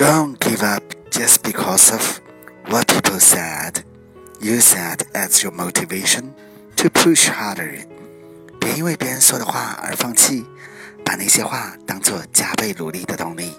Don't give up just because of what people said. Use that as your motivation to push harder. 别因为别人说的话而放弃，把那些话当做加倍努力的动力。